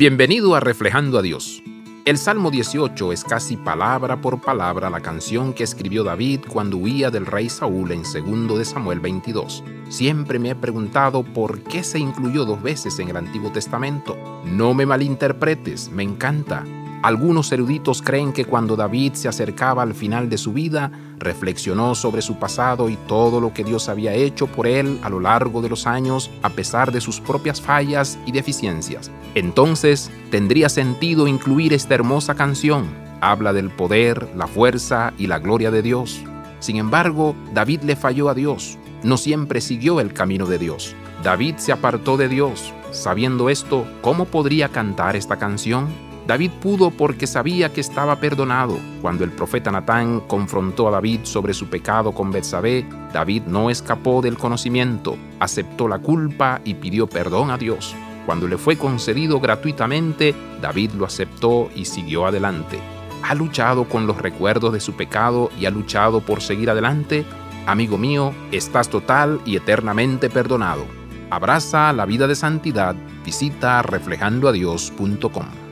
Bienvenido a Reflejando a Dios. El Salmo 18 es casi palabra por palabra la canción que escribió David cuando huía del rey Saúl en 2 de Samuel 22. Siempre me he preguntado por qué se incluyó dos veces en el Antiguo Testamento. No me malinterpretes, me encanta. Algunos eruditos creen que cuando David se acercaba al final de su vida, reflexionó sobre su pasado y todo lo que Dios había hecho por él a lo largo de los años, a pesar de sus propias fallas y deficiencias. Entonces, tendría sentido incluir esta hermosa canción. Habla del poder, la fuerza y la gloria de Dios. Sin embargo, David le falló a Dios. No siempre siguió el camino de Dios. David se apartó de Dios. Sabiendo esto, ¿cómo podría cantar esta canción? David pudo porque sabía que estaba perdonado. Cuando el profeta Natán confrontó a David sobre su pecado con Betsabé, David no escapó del conocimiento, aceptó la culpa y pidió perdón a Dios. Cuando le fue concedido gratuitamente, David lo aceptó y siguió adelante. ¿Ha luchado con los recuerdos de su pecado y ha luchado por seguir adelante? Amigo mío, estás total y eternamente perdonado. Abraza la vida de santidad. Visita reflejandoadios.com.